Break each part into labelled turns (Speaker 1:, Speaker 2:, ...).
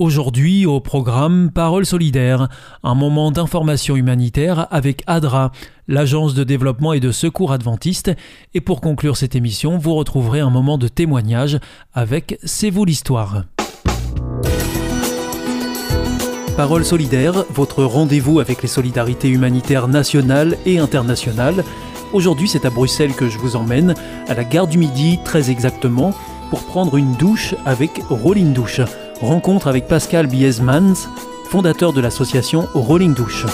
Speaker 1: Aujourd'hui au programme Parole solidaire, un moment d'information humanitaire avec ADRA, l'agence de développement et de secours adventiste, et pour conclure cette émission, vous retrouverez un moment de témoignage avec C'est vous l'histoire. Parole solidaire, votre rendez-vous avec les solidarités humanitaires nationales et internationales. Aujourd'hui, c'est à Bruxelles que je vous emmène, à la gare du Midi très exactement, pour prendre une douche avec Rolling Douche. Rencontre avec Pascal Biesmans, fondateur de l'association Rolling Douche.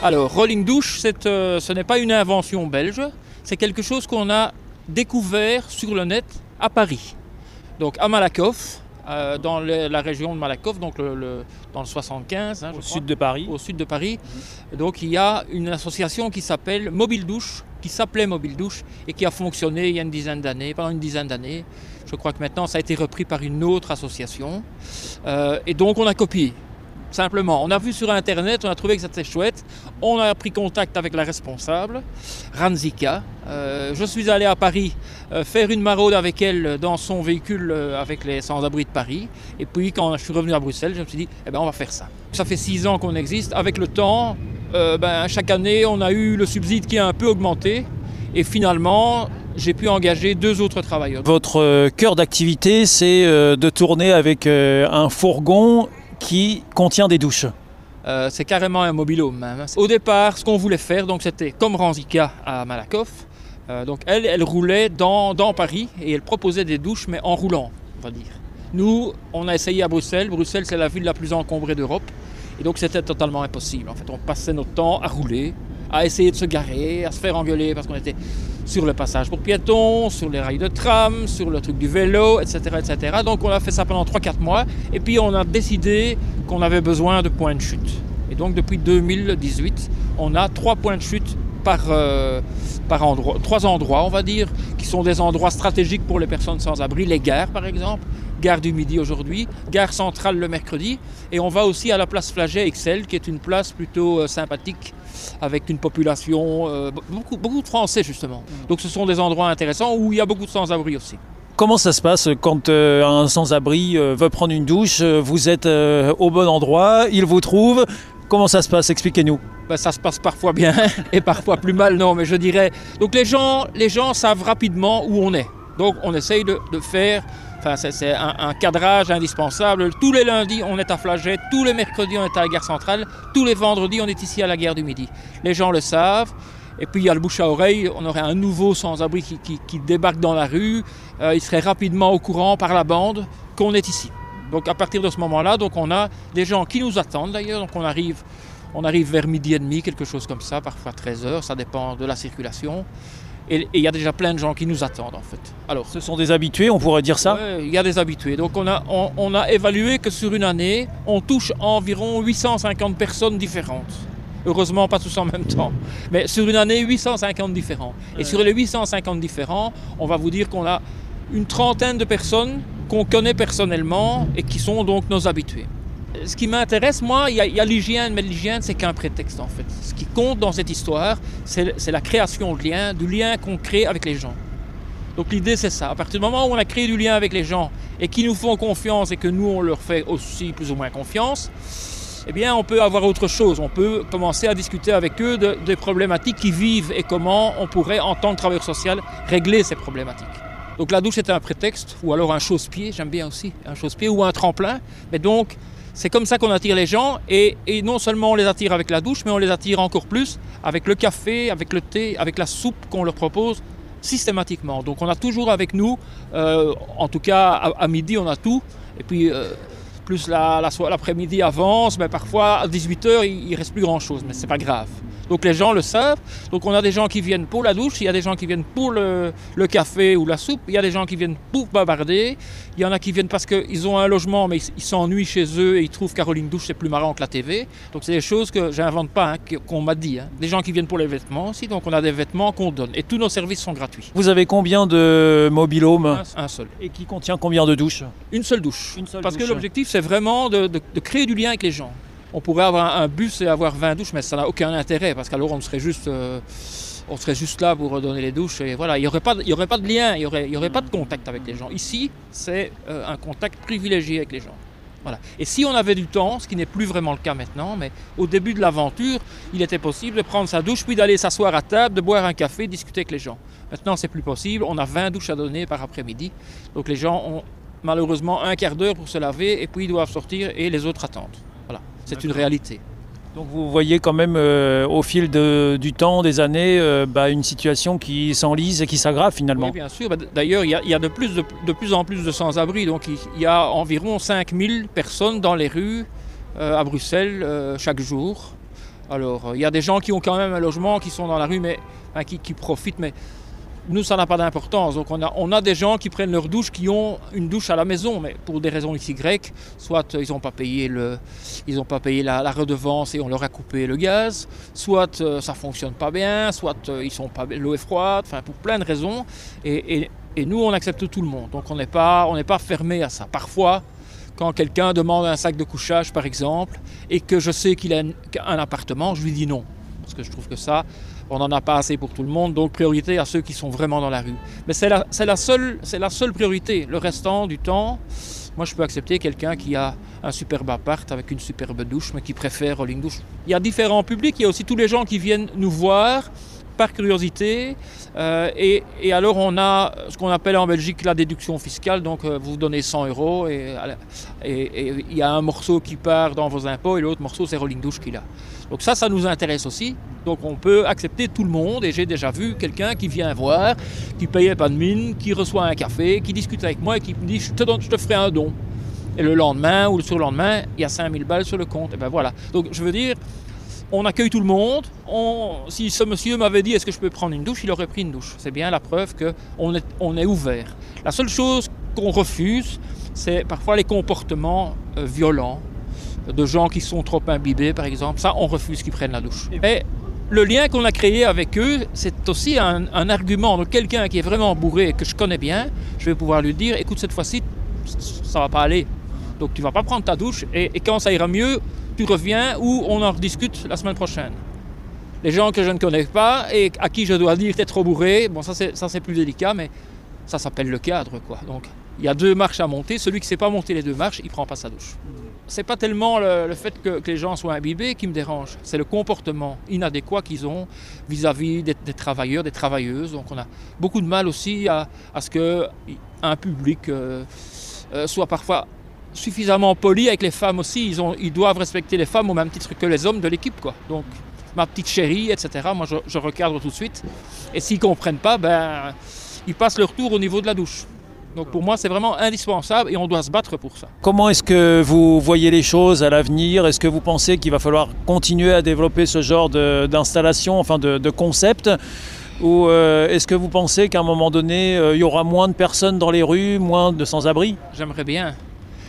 Speaker 2: Alors, Rolling Douche, euh, ce n'est pas une invention belge, c'est quelque chose qu'on a découvert sur le net à Paris. Donc à Malakoff, euh, dans la région de Malakoff, donc dans le 75,
Speaker 1: hein, au sud de Paris.
Speaker 2: Au sud de Paris. Donc il y a une association qui s'appelle Mobile Douche, qui s'appelait Mobile Douche et qui a fonctionné il y a une dizaine d'années, pendant une dizaine d'années. Je crois que maintenant ça a été repris par une autre association. Euh, et donc on a copié. Simplement, on a vu sur Internet, on a trouvé que c'était chouette. On a pris contact avec la responsable, Ranzika. Euh, je suis allé à Paris euh, faire une maraude avec elle dans son véhicule avec les sans-abri de Paris. Et puis, quand je suis revenu à Bruxelles, je me suis dit, eh ben, on va faire ça. Ça fait six ans qu'on existe. Avec le temps, ben, chaque année, on a eu le subside qui a un peu augmenté. Et finalement, j'ai pu engager deux autres travailleurs.
Speaker 1: Votre cœur d'activité, c'est de tourner avec un fourgon qui contient des douches.
Speaker 2: Euh, c'est carrément un mobilhome. Hein. Au départ, ce qu'on voulait faire, donc c'était comme Ranzika à Malakoff. Euh, donc elle, elle roulait dans, dans, Paris et elle proposait des douches, mais en roulant, on va dire. Nous, on a essayé à Bruxelles. Bruxelles, c'est la ville la plus encombrée d'Europe. Et donc c'était totalement impossible. En fait, on passait notre temps à rouler, à essayer de se garer, à se faire engueuler parce qu'on était sur le passage pour piétons, sur les rails de tram, sur le truc du vélo, etc. etc. Donc on a fait ça pendant 3-4 mois et puis on a décidé qu'on avait besoin de points de chute. Et donc depuis 2018, on a trois points de chute par, euh, par endroit, trois endroits, on va dire, qui sont des endroits stratégiques pour les personnes sans abri, les gares par exemple, gare du Midi aujourd'hui, gare centrale le mercredi, et on va aussi à la place Flaget Excel, qui est une place plutôt euh, sympathique avec une population, euh, beaucoup, beaucoup de Français justement. Mm. Donc ce sont des endroits intéressants où il y a beaucoup de sans-abri aussi.
Speaker 1: Comment ça se passe quand euh, un sans-abri euh, veut prendre une douche Vous êtes au bon endroit, il vous trouve. Comment ça se passe? Expliquez-nous.
Speaker 2: Ben, ça se passe parfois bien et parfois plus mal, non, mais je dirais. Donc les gens, savent rapidement où on est. Donc on essaye de, faire Enfin, c'est un, cadrage indispensable. Tous les lundis, on est à Flaget, tous les mercredis, on est à la gare centrale, tous les vendredis, on est ici à la gare du Midi. Les gens le savent. Et puis il y a le bouche à oreille, on aurait un nouveau sans-abri qui, débarque dans la rue, euh, il serait rapidement au courant par la bande qu'on est ici. Donc à partir de ce moment-là, donc on a des gens qui nous attendent d'ailleurs, donc on arrive, on arrive vers midi et demi, quelque chose comme ça, parfois 13 heures, ça dépend de la circulation. Et il y a déjà plein de gens qui nous attendent en fait.
Speaker 1: Alors, ce sont des habitués, on pourrait dire ça?
Speaker 2: Oui, il y a des habitués. Donc on a, on, a évalué que sur une année, on touche environ 850 personnes différentes. Heureusement, pas tous en même temps. Mais sur une année, 850 différents. Et sur les 850 différents, on va vous dire qu'on a une trentaine de personnes qu'on connaît personnellement et qui sont donc nos habitués ce qui m'intéresse, moi, il y a, l'hygiène, mais l'hygiène, c'est qu'un prétexte en fait. Ce qui compte dans cette histoire, c'est la création de lien, du lien qu'on crée avec les gens. Donc l'idée, c'est ça. À partir du moment où on a créé du lien avec les gens et qui nous font confiance et que nous, on leur fait aussi plus ou moins confiance, eh bien, on peut avoir autre chose. On peut commencer à discuter avec eux de, des problématiques qu'ils vivent et comment on pourrait, en tant que travailleur social, régler ces problématiques. Donc la douche est un prétexte, ou alors un chausse-pied, j'aime bien aussi, un chausse-pied ou un tremplin. Mais donc, c'est comme ça qu'on attire les gens et, non seulement on les attire avec la douche, mais on les attire encore plus avec le café, avec le thé, avec la soupe qu'on leur propose systématiquement. Donc on a toujours avec nous, euh, en tout cas à, midi on a tout, et puis euh, plus l'après-midi la, avance, mais parfois à 18h il, ne reste plus grand-chose, mais c'est pas grave. Donc les gens le savent. Donc on a des gens qui viennent pour la douche, il y a des gens qui viennent pour le, café ou la soupe, il y a des gens qui viennent pour bavarder, il y en a qui viennent parce qu'ils ont un logement mais ils s'ennuient chez eux et ils trouvent Caroline Douche c'est plus marrant que la TV. Donc c'est des choses que j'invente pas, hein, qu'on m'a dit. Hein. Des gens qui viennent pour les vêtements aussi, donc on a des vêtements qu'on donne. Et tous nos services sont gratuits.
Speaker 1: Vous avez combien de mobilhomes
Speaker 2: un, un, seul.
Speaker 1: Et qui contient combien de douches?
Speaker 2: Une seule douche. parce que l'objectif c'est vraiment de créer du lien avec les gens on pourrait avoir un bus et avoir 20 douches, mais ça n'a aucun intérêt parce qu'alors on serait juste, euh, on serait juste là pour redonner les douches et voilà, il n'y aurait, pas, aurait pas de lien, il n'y aurait pas de contact avec les gens. Ici, c'est euh, un contact privilégié avec les gens. Voilà. Et si on avait du temps, ce qui n'est plus vraiment le cas maintenant, mais au début de l'aventure, il était possible de prendre sa douche, puis d'aller s'asseoir à table, de boire un café, discuter avec les gens. Maintenant, c'est plus possible. On a 20 douches à donner par après-midi. Donc les gens ont malheureusement un quart d'heure pour se laver et puis ils doivent sortir et les autres attendent. C'est une réalité.
Speaker 1: Donc vous voyez quand même euh, au fil du temps, des années, euh, bah, une situation qui s'enlise et qui s'aggrave finalement. Oui,
Speaker 2: bien sûr. Bah, d'ailleurs, il y, a, de, plus, de, plus en plus de sans-abri. Donc il y a environ 5000 personnes dans les rues euh, à Bruxelles chaque jour. Alors il y a des gens qui ont quand même un logement, qui sont dans la rue, mais qui, qui profitent. Mais nous, ça n'a pas d'importance. Donc, on a, des gens qui prennent leur douche, qui ont une douche à la maison, mais pour des raisons XY, soit ils n'ont pas payé, le, ils ont pas payé la, redevance et on leur a coupé le gaz, soit euh, ça fonctionne pas bien, soit euh, l'eau est froide, enfin, pour plein de raisons. Et, nous, on accepte tout le monde. Donc, on n'est pas, pas fermé à ça. Parfois, quand quelqu'un demande un sac de couchage, par exemple, et que je sais qu'il a un appartement, je lui dis non. Parce que je trouve que ça, on n'en a pas assez pour tout le monde, donc priorité à ceux qui sont vraiment dans la rue. Mais c'est la, la, seule, la priorité. Le restant du temps, moi je peux accepter quelqu'un qui a un superbe appart avec une superbe douche, mais qui préfère Rolling Douche. Il y a différents publics, il y a aussi tous les gens qui viennent nous voir par curiosité. Euh, et, alors on a ce qu'on appelle en Belgique la déduction fiscale, donc euh, vous donnez 100 euros et il y a un morceau qui part dans vos impôts et l'autre morceau c'est Rolling Douche qui a. Donc ça, ça nous intéresse aussi. Donc on peut accepter tout le monde et j'ai déjà vu quelqu'un qui vient voir, qui payait pas de mine, qui reçoit un café, qui discute avec moi et qui me dit je te, ferai un don. Et le lendemain ou le surlendemain, il y a 5000 balles sur le compte. Et ben voilà. Donc je veux dire, on accueille tout le monde. si ce monsieur m'avait dit est-ce que je peux prendre une douche, il aurait pris une douche. C'est bien la preuve qu'on est, on est ouvert. La seule chose qu'on refuse, c'est parfois les comportements euh, violents de gens qui sont trop imbibés, par exemple. Ça, on refuse qu'ils prennent la douche. Mais le lien qu'on a créé avec eux, c'est aussi un, argument. de quelqu'un qui est vraiment bourré et que je connais bien, je vais pouvoir lui dire écoute, cette fois-ci, ça va pas aller. Donc tu vas pas prendre ta douche et, quand ça ira mieux, tu reviens ou on en rediscute la semaine prochaine. Les gens que je ne connais pas et à qui je dois dire t'es trop bourré, bon ça c'est plus délicat, mais ça s'appelle le cadre quoi. Donc il y a deux marches à monter. Celui qui ne sait pas monter les deux marches, il ne prend pas sa douche. C'est pas tellement le, fait que, les gens soient imbibés qui me dérange, c'est le comportement inadéquat qu'ils ont vis-à-vis des, travailleurs, des travailleuses. Donc on a beaucoup de mal aussi à, ce qu'un public euh, euh, soit parfois suffisamment poli avec les femmes aussi. Ils, ont, ils doivent respecter les femmes au même titre que les hommes de l'équipe. Donc ma petite chérie, etc. Moi je, je recadre tout de suite. Et s'ils ne comprennent pas, ben, ils passent leur tour au niveau de la douche. Donc pour moi, c'est vraiment indispensable et on doit se battre pour ça.
Speaker 1: Comment est-ce que vous voyez les choses à l'avenir? Est-ce que vous pensez qu'il va falloir continuer à développer ce genre d'installation, enfin de, de concept? Ou euh, est-ce que vous pensez qu'à un moment donné, euh, il y aura moins de personnes dans les rues, moins de sans-abri?
Speaker 2: J'aimerais bien.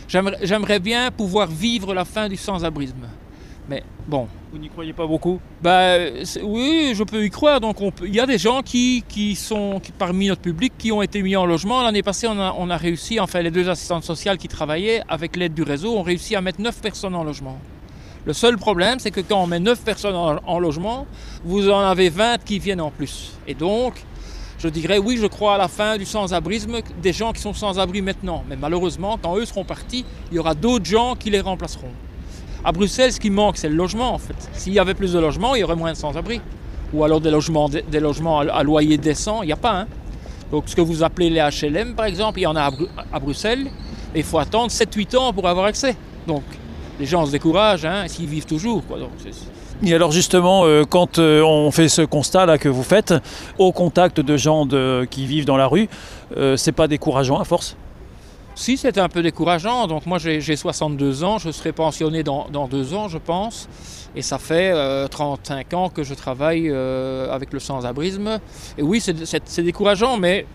Speaker 2: J'aimerais bien pouvoir vivre la fin du sans-abrisme. Mais bon.
Speaker 1: Vous n'y croyez pas beaucoup
Speaker 2: bah, Oui, je peux y croire. Donc il y a des gens qui, sont parmi notre public qui ont été mis en logement. L'année passée, on a, on a, réussi, enfin les deux assistantes sociales qui travaillaient avec l'aide du réseau, ont réussi à mettre 9 personnes en logement. Le seul problème, c'est que quand on met 9 personnes en, logement, vous en avez 20 qui viennent en plus. Et donc, je dirais oui, je crois à la fin du sans-abrisme, des gens qui sont sans-abri maintenant. Mais malheureusement, quand eux seront partis, il y aura d'autres gens qui les remplaceront. À Bruxelles, ce qui manque, c'est le logement en fait. S'il y avait plus de logements, il y aurait moins de sans-abri. Ou alors des logements, à loyer décent, il n'y a pas. Hein. Donc ce que vous appelez les HLM par exemple, il y en a à, Bruxelles, et il faut attendre 7-8 ans pour avoir accès. Donc les gens se découragent, hein, s'ils vivent toujours.
Speaker 1: Et alors justement, euh, quand euh, on fait ce constat là que vous faites, au contact de gens qui vivent dans la rue, euh, c'est pas décourageant à force?
Speaker 2: Si, c'est un peu décourageant. Donc moi j'ai 62 ans, je serai pensionné dans, deux ans, je pense. Et ça fait 35 ans que je travaille avec le sans-abrisme. Et oui, c'est décourageant, mais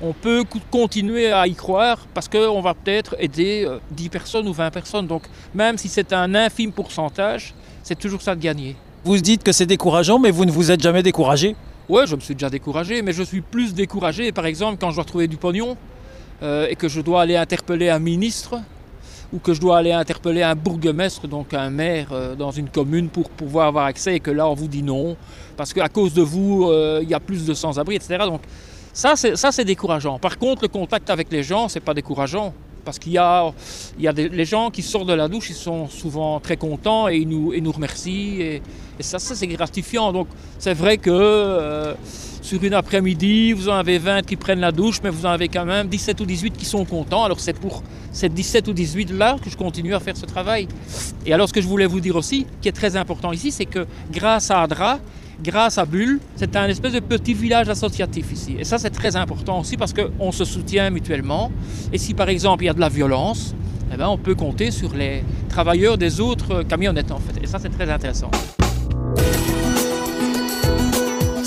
Speaker 2: on peut continuer à y croire parce qu'on va peut-être aider 10 personnes ou 20 personnes. Donc même si c'est un infime pourcentage, c'est toujours ça de gagner.
Speaker 1: Vous dites que c'est décourageant, mais vous ne vous êtes jamais découragé?
Speaker 2: Ouais, je me suis déjà découragé, mais je suis plus découragé, par exemple, quand je dois trouver du pognon euh, et que je dois aller interpeller un ministre ou que je dois aller interpeller un bourgmestre, donc un maire euh, dans une commune pour pouvoir avoir accès et que là on vous dit non, parce qu'à cause de vous, euh, il y a plus de sans-abri, etc. Donc ça c'est décourageant. Par contre, le contact avec les gens, c'est pas décourageant. Parce qu'il y a, il y a des, les gens qui sortent de la douche, ils sont souvent très contents et ils nous, nous remercient. Et, ça, ça c'est gratifiant. Donc c'est vrai que sur une après-midi, vous en avez 20 qui prennent la douche, mais vous en avez quand même 17 ou 18 qui sont contents. Alors c'est pour ces 17 ou 18-là que je continue à faire ce travail. Et alors ce que je voulais vous dire aussi, qui est très important ici, c'est que grâce à Adra, grâce à Bulle, c'est un espèce de petit village associatif ici. Et ça, c'est très important aussi parce qu'on se soutient mutuellement. Et si par exemple il y a de la violence, eh ben, on peut compter sur les travailleurs des autres camionnettes en fait. Et ça, c'est très intéressant.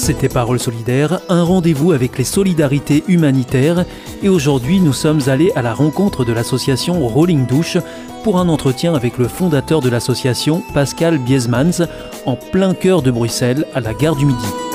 Speaker 1: C'était Parole solidaire, un rendez-vous avec les solidarités humanitaires. Et aujourd'hui, nous sommes allés à la rencontre de l'association Rolling Douche pour un entretien avec le fondateur de l'association, Pascal Biesmans, en plein cœur de Bruxelles, à la gare du Midi.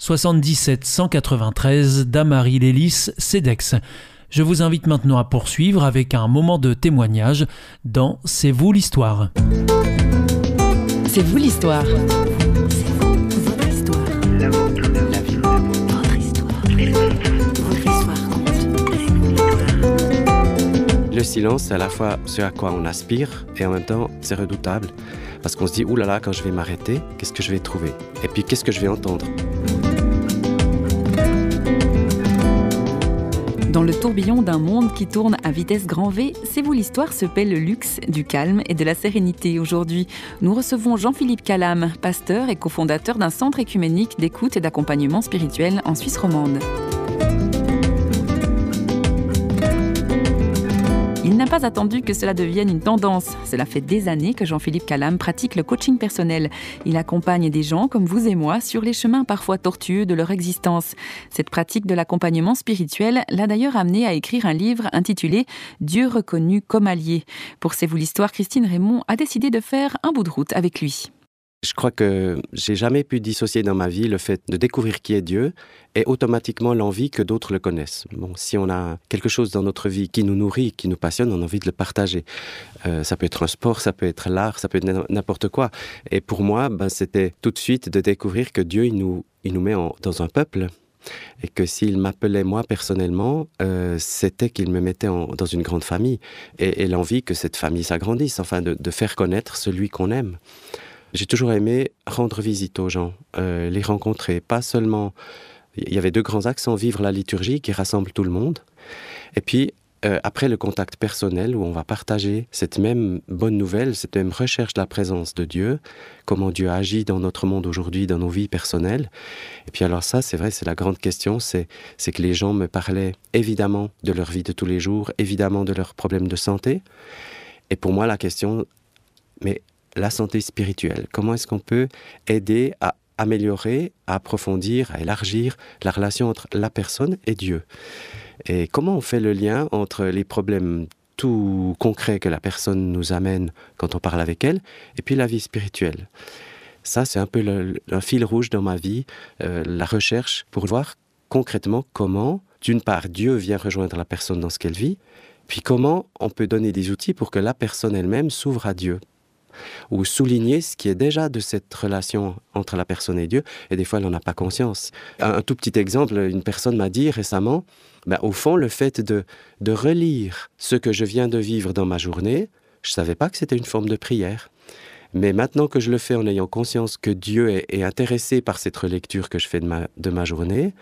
Speaker 1: 77 193 Damary Lélis, CEDEX. Je vous invite maintenant à poursuivre avec un moment de témoignage dans C'est vous l'histoire.
Speaker 3: C'est vous l'histoire.
Speaker 4: Le silence, c'est à la fois ce à quoi on aspire et en même temps, c'est redoutable. Parce qu'on se dit, oulala, là là, quand je vais m'arrêter, qu'est-ce que je vais trouver? Et puis, qu'est-ce que je vais entendre?
Speaker 3: Dans le tourbillon d'un monde qui tourne à vitesse grand V, C'est vous l'histoire se paie le luxe du calme et de la sérénité. Aujourd'hui, nous recevons Jean-Philippe Calam, pasteur et cofondateur d'un centre écuménique d'écoute et d'accompagnement spirituel en Suisse romande. Pas attendu que cela devienne une tendance. Cela fait des années que Jean-Philippe Calam pratique le coaching personnel. Il accompagne des gens comme vous et moi sur les chemins parfois tortueux de leur existence. Cette pratique de l'accompagnement spirituel l'a d'ailleurs amené à écrire un livre intitulé Dieu reconnu comme allié. Pour C'est vous l'histoire, Christine Raymond a décidé de faire un bout de route avec lui.
Speaker 4: Je crois que j'ai jamais pu dissocier dans ma vie le fait de découvrir qui est Dieu et automatiquement l'envie que d'autres le connaissent. Bon, si on a quelque chose dans notre vie qui nous nourrit, qui nous passionne, on a envie de le partager. Euh, ça peut être un sport, ça peut être l'art, ça peut être n'importe quoi. Et pour moi, ben, c'était tout de suite de découvrir que Dieu, il nous, il nous met dans un peuple et que s'il m'appelait moi personnellement, euh, c'était qu'il me mettait dans une grande famille et, l'envie que cette famille s'agrandisse, enfin de faire connaître celui qu'on aime. J'ai toujours aimé rendre visite aux gens, euh, les rencontrer, pas seulement... Il y avait deux grands axes, vivre la liturgie qui rassemble tout le monde, et puis euh, après le contact personnel où on va partager cette même bonne nouvelle, cette même recherche de la présence de Dieu, comment Dieu agit dans notre monde aujourd'hui, dans nos vies personnelles. Et puis alors ça, c'est vrai, c'est la grande question, c'est que les gens me parlaient évidemment de leur vie de tous les jours, évidemment de leurs problèmes de santé. Et pour moi, la question mais la santé spirituelle. Comment est-ce qu'on peut aider à améliorer, à approfondir, à élargir la relation entre la personne et Dieu? Et comment on fait le lien entre les problèmes tout concrets que la personne nous amène quand on parle avec elle et puis la vie spirituelle? Ça, c'est un peu le, un fil rouge dans ma vie, euh, la recherche pour voir concrètement comment, d'une part, Dieu vient rejoindre la personne dans ce qu'elle vit, puis comment on peut donner des outils pour que la personne elle-même s'ouvre à Dieu ou souligner ce qui est déjà de cette relation entre la personne et Dieu, et des fois elle n'en a pas conscience. Un, tout petit exemple, une personne m'a dit récemment, ben, au fond, le fait de, de relire ce que je viens de vivre dans ma journée, je ne savais pas que c'était une forme de prière. Mais maintenant que je le fais en ayant conscience que Dieu est, intéressé par cette relecture que je fais de ma, de ma journée,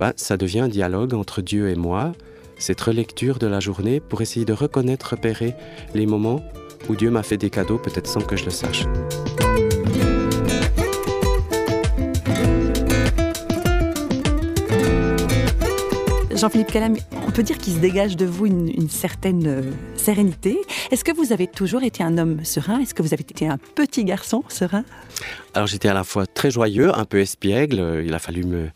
Speaker 4: ben, ça devient un dialogue entre Dieu et moi, cette relecture de la journée pour essayer de reconnaître, repérer les moments où Dieu m'a fait des cadeaux peut-être sans que je le sache.
Speaker 5: Jean-Philippe Calam, on peut dire qu'il se dégage de vous une, une certaine euh, sérénité. Est-ce que vous avez toujours été un homme serein? Est-ce que vous avez été un petit garçon serein?
Speaker 4: Alors j'étais à la fois très joyeux, un peu espiègle. Il a fallu me...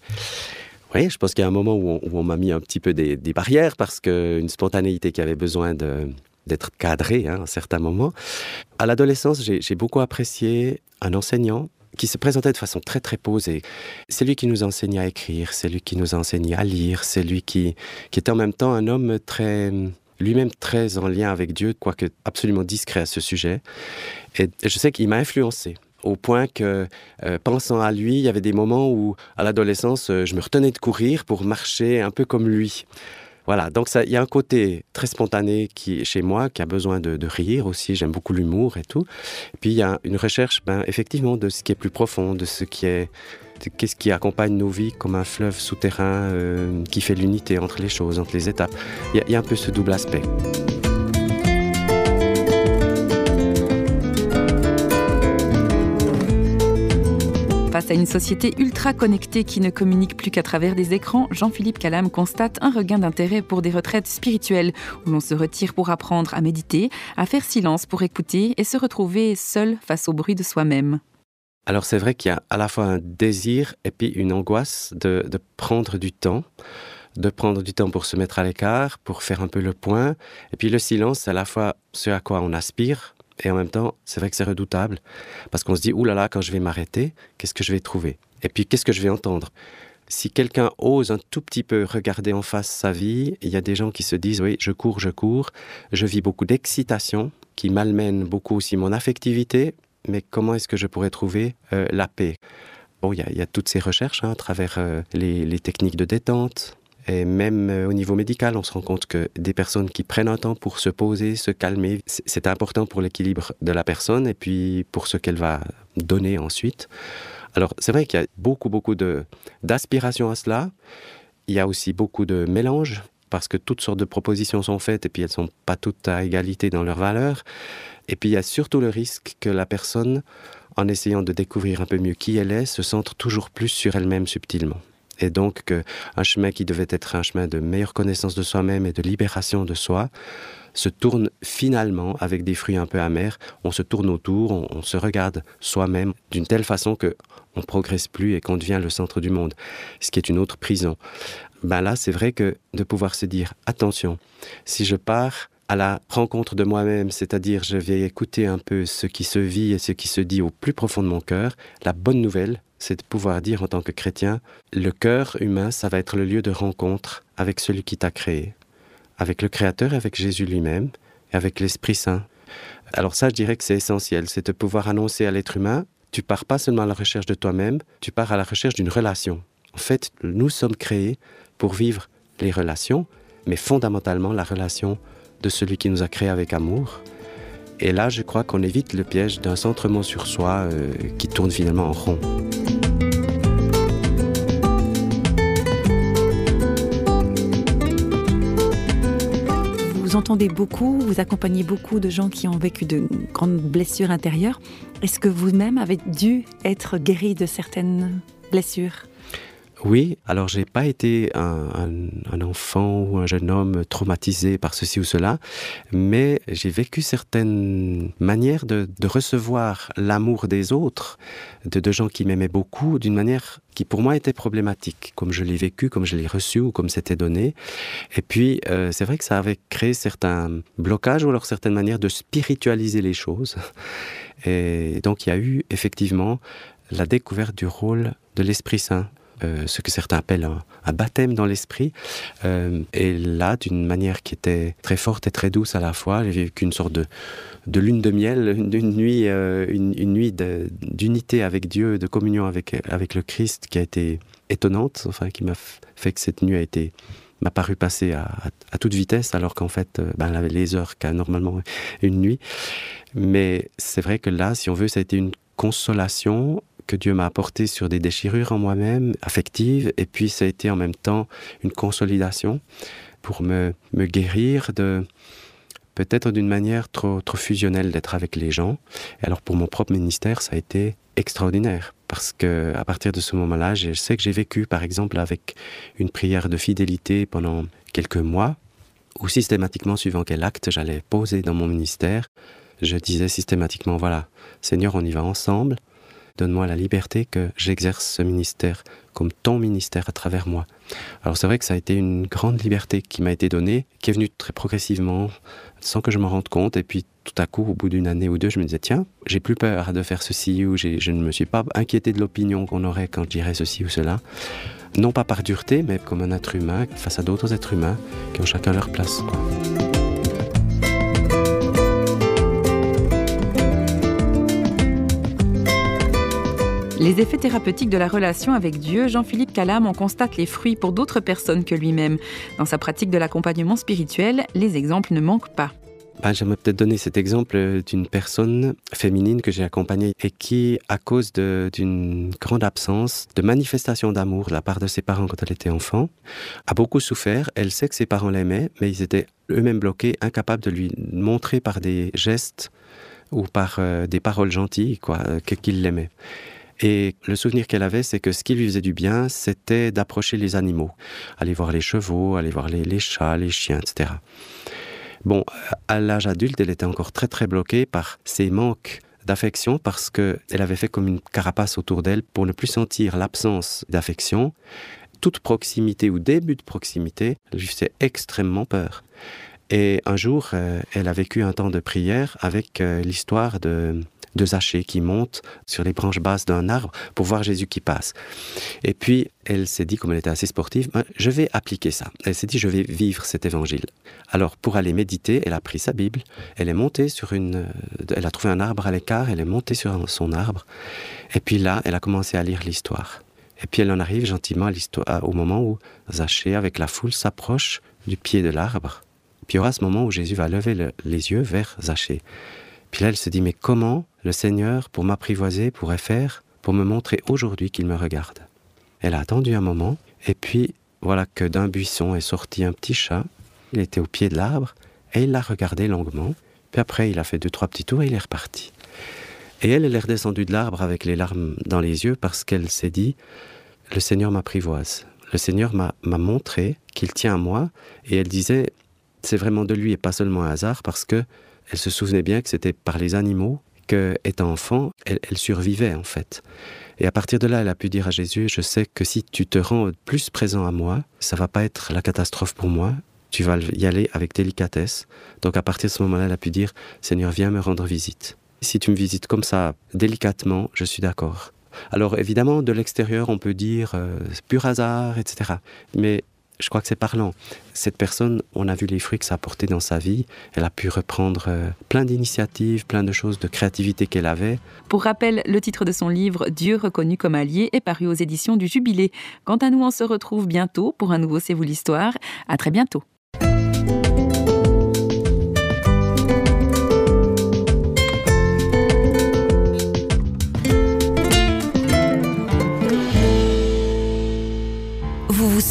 Speaker 4: Oui, je pense qu'il y a un moment où on, où on m'a mis un petit peu des, des barrières parce qu'une spontanéité qui avait besoin de, d'être cadré hein, à un certain moment. À l'adolescence, j'ai beaucoup apprécié un enseignant qui se présentait de façon très très posée. C'est lui qui nous enseignait à écrire, c'est lui qui nous enseignait à lire, c'est lui qui, qui était en même temps un homme très lui-même très en lien avec Dieu, quoique absolument discret à ce sujet. Et je sais qu'il m'a influencé au point que, euh, pensant à lui, il y avait des moments où, à l'adolescence, euh, je me retenais de courir pour marcher un peu comme lui. Voilà, donc il y a un côté très spontané qui chez moi qui a besoin de, rire aussi, j'aime beaucoup l'humour et tout. Puis il y a une recherche ben, effectivement de ce qui est plus profond, de ce qui est qu'est-ce qui accompagne nos vies comme un fleuve souterrain euh, qui fait l'unité entre les choses, entre les étapes. Il y a un peu ce double aspect.
Speaker 3: À une société ultra connectée qui ne communique plus qu'à travers des écrans, Jean-Philippe Calam constate un regain d'intérêt pour des retraites spirituelles où l'on se retire pour apprendre à méditer, à faire silence pour écouter et se retrouver seul face au bruit de soi-même.
Speaker 4: Alors c'est vrai qu'il y a à la fois un désir et puis une angoisse de, de prendre du temps, de prendre du temps pour se mettre à l'écart, pour faire un peu le point. Et puis le silence, c'est à la fois ce à quoi on aspire, et en même temps, c'est vrai que c'est redoutable, parce qu'on se dit, oulala, là là, quand je vais m'arrêter, qu'est-ce que je vais trouver? Et puis, qu'est-ce que je vais entendre? Si quelqu'un ose un tout petit peu regarder en face sa vie, il y a des gens qui se disent, oui, je cours, je cours, je vis beaucoup d'excitation, qui malmène beaucoup aussi mon affectivité, mais comment est-ce que je pourrais trouver euh, la paix? Bon, il y, a, toutes ces recherches hein, à travers euh, les techniques de détente, Et même euh, au niveau médical, on se rend compte que des personnes qui prennent un temps pour se poser, se calmer, c'est important pour l'équilibre de la personne et puis pour ce qu'elle va donner ensuite. Alors c'est vrai qu'il y a beaucoup beaucoup d'aspiration à cela. Il y a aussi beaucoup de mélange parce que toutes sortes de propositions sont faites et puis elles sont pas toutes à égalité dans leurs valeurs. Et puis il y a surtout le risque que la personne, en essayant de découvrir un peu mieux qui elle est, se centre toujours plus sur elle-même subtilement et donc qu'un chemin qui devait être un chemin de meilleure connaissance de soi-même et de libération de soi se tourne finalement avec des fruits un peu amers. On se tourne autour on, se regarde soi-même d'une telle façon que on progresse plus et qu'on devient le centre du monde ce qui est une autre prison. Ben là c'est vrai que de pouvoir se dire attention si je pars à la rencontre de moi-même c'est à dire je vais écouter un peu ce qui se vit et ce qui se dit au plus profond de mon coeur la bonne nouvelle c'est de pouvoir dire en tant que chrétien le cœur humain ça va être le lieu de rencontre avec celui qui t'a créé. Avec le créateur avec jésus lui-même et avec l'esprit saint. Alors ça je dirais que c'est essentiel c'est de pouvoir annoncer à l'être humain tu pars pas seulement à la recherche de toi-même tu pars à la recherche d'une relation. En fait nous sommes créés pour vivre les relations mais fondamentalement la relation de celui qui nous a créé avec amour. Et là je crois qu'on évite le piège d'un centrement sur soi euh, qui tourne finalement en rond.
Speaker 5: Vous entendez beaucoup, vous accompagnez beaucoup de gens qui ont vécu de grandes blessures intérieures. Est-ce que vous-même avez dû être guéri de certaines blessures?
Speaker 4: Oui, alors j'ai pas été un, enfant ou un jeune homme traumatisé par ceci ou cela, mais j'ai vécu certaines manières de, de recevoir l'amour des autres, de, de gens qui m'aimaient beaucoup, d'une manière qui pour moi était problématique, comme je l'ai vécu, comme je l'ai reçu ou comme c'était donné. Et puis euh, c'est vrai que ça avait créé certains blocages ou alors certaines manières de spiritualiser les choses. Et donc il y a eu effectivement la découverte du rôle de l'Esprit Saint euh, ce que certains appellent un, baptême dans l'esprit. Euh, et là, d'une manière qui était très forte et très douce à la fois, j'ai vécu une sorte de, de lune de miel, une, nuit, euh, une, nuit d'unité avec Dieu, de communion avec, avec le Christ qui a été étonnante, enfin qui m'a fait que cette nuit a été m'a paru passer à, toute vitesse alors qu'en fait euh, ben, avait les heures qu'a normalement une nuit mais c'est vrai que là si on veut ça a été une consolation que Dieu m'a apporté sur des déchirures en moi-même, affectives, et puis ça a été en même temps une consolidation pour me, guérir de peut-être d'une manière trop, trop fusionnelle d'être avec les gens. Alors pour mon propre ministère, ça a été extraordinaire parce que à partir de ce moment-là, je sais que j'ai vécu par exemple avec une prière de fidélité pendant quelques mois ou systématiquement suivant quel acte j'allais poser dans mon ministère, je disais systématiquement voilà, Seigneur, on y va ensemble, donne-moi la liberté que j'exerce ce ministère comme ton ministère à travers moi. Alors c'est vrai que ça a été une grande liberté qui m'a été donnée, qui est venue très progressivement, sans que je m'en rende compte. Et puis tout à coup, au bout d'une année ou deux, je me disais tiens, j'ai plus peur de faire ceci ou je ne me suis pas inquiété de l'opinion qu'on aurait quand je dirais ceci ou cela. Non pas par dureté, mais comme un être humain face à d'autres êtres humains qui ont chacun leur place.
Speaker 3: Les effets thérapeutiques de la relation avec Dieu, Jean-Philippe Calam en constate les fruits pour d'autres personnes que lui-même. Dans sa pratique de l'accompagnement spirituel, les exemples ne manquent pas.
Speaker 4: Ben, J'aimerais peut-être donner cet exemple d'une personne féminine que j'ai accompagnée et qui, à cause d'une grande absence de manifestation d'amour de la part de ses parents quand elle était enfant, a beaucoup souffert. Elle sait que ses parents l'aimaient, mais ils étaient eux-mêmes bloqués, incapables de lui montrer par des gestes ou par euh, des paroles gentilles quoi, euh, qu'ils l'aimaient. Et le souvenir qu'elle avait, c'est que ce qui lui faisait du bien, c'était d'approcher les animaux, aller voir les chevaux, aller voir les, chats, les chiens, etc. Bon, à l'âge adulte, elle était encore très très bloquée par ces manques d'affection parce qu'elle avait fait comme une carapace autour d'elle pour ne plus sentir l'absence d'affection. Toute proximité ou début de proximité lui faisait extrêmement peur. Et un jour, euh, elle a vécu un temps de prière avec euh, l'histoire de de Zachée qui monte sur les branches basses d'un arbre pour voir Jésus qui passe. Et puis elle s'est dit, comme elle était assez sportive, je vais appliquer ça. Elle s'est dit, je vais vivre cet évangile. Alors pour aller méditer, elle a pris sa Bible, elle est montée sur une, elle a trouvé un arbre à l'écart, elle est montée sur son arbre, et puis là, elle a commencé à lire l'histoire. Et puis elle en arrive gentiment à au moment où Zachée, avec la foule, s'approche du pied de l'arbre. Puis il y aura ce moment où Jésus va lever le, les yeux vers Zachée. Puis là, elle se dit, mais comment le Seigneur, pour m'apprivoiser, pourrait faire pour me montrer aujourd'hui qu'il me regarde? Elle a attendu un moment, et puis voilà que d'un buisson est sorti un petit chat. Il était au pied de l'arbre, et il l'a regardé longuement. Puis après, il a fait deux, trois petits tours et il est reparti. Et elle, elle est redescendue de l'arbre avec les larmes dans les yeux parce qu'elle s'est dit, le Seigneur m'apprivoise. Le Seigneur m'a montré qu'il tient à moi, et elle disait, c'est vraiment de lui et pas seulement un hasard parce que elle se souvenait bien que c'était par les animaux que, étant enfant, elle, survivait en fait. Et à partir de là, elle a pu dire à Jésus, je sais que si tu te rends plus présent à moi, ça va pas être la catastrophe pour moi, tu vas y aller avec délicatesse. Donc à partir de ce moment-là, elle a pu dire, Seigneur, viens me rendre visite. Si tu me visites comme ça, délicatement, je suis d'accord. Alors évidemment, de l'extérieur, on peut dire euh, pur hasard, etc. Mais je crois que c'est parlant. Cette personne, on a vu les fruits que ça a porté dans sa vie. Elle a pu reprendre euh, plein d'initiatives, plein de choses de créativité qu'elle avait.
Speaker 3: Pour rappel, le titre de son livre Dieu reconnu comme allié est paru aux éditions du Jubilé. Quant à nous, on se retrouve bientôt pour un nouveau C'est vous l'histoire. À très bientôt.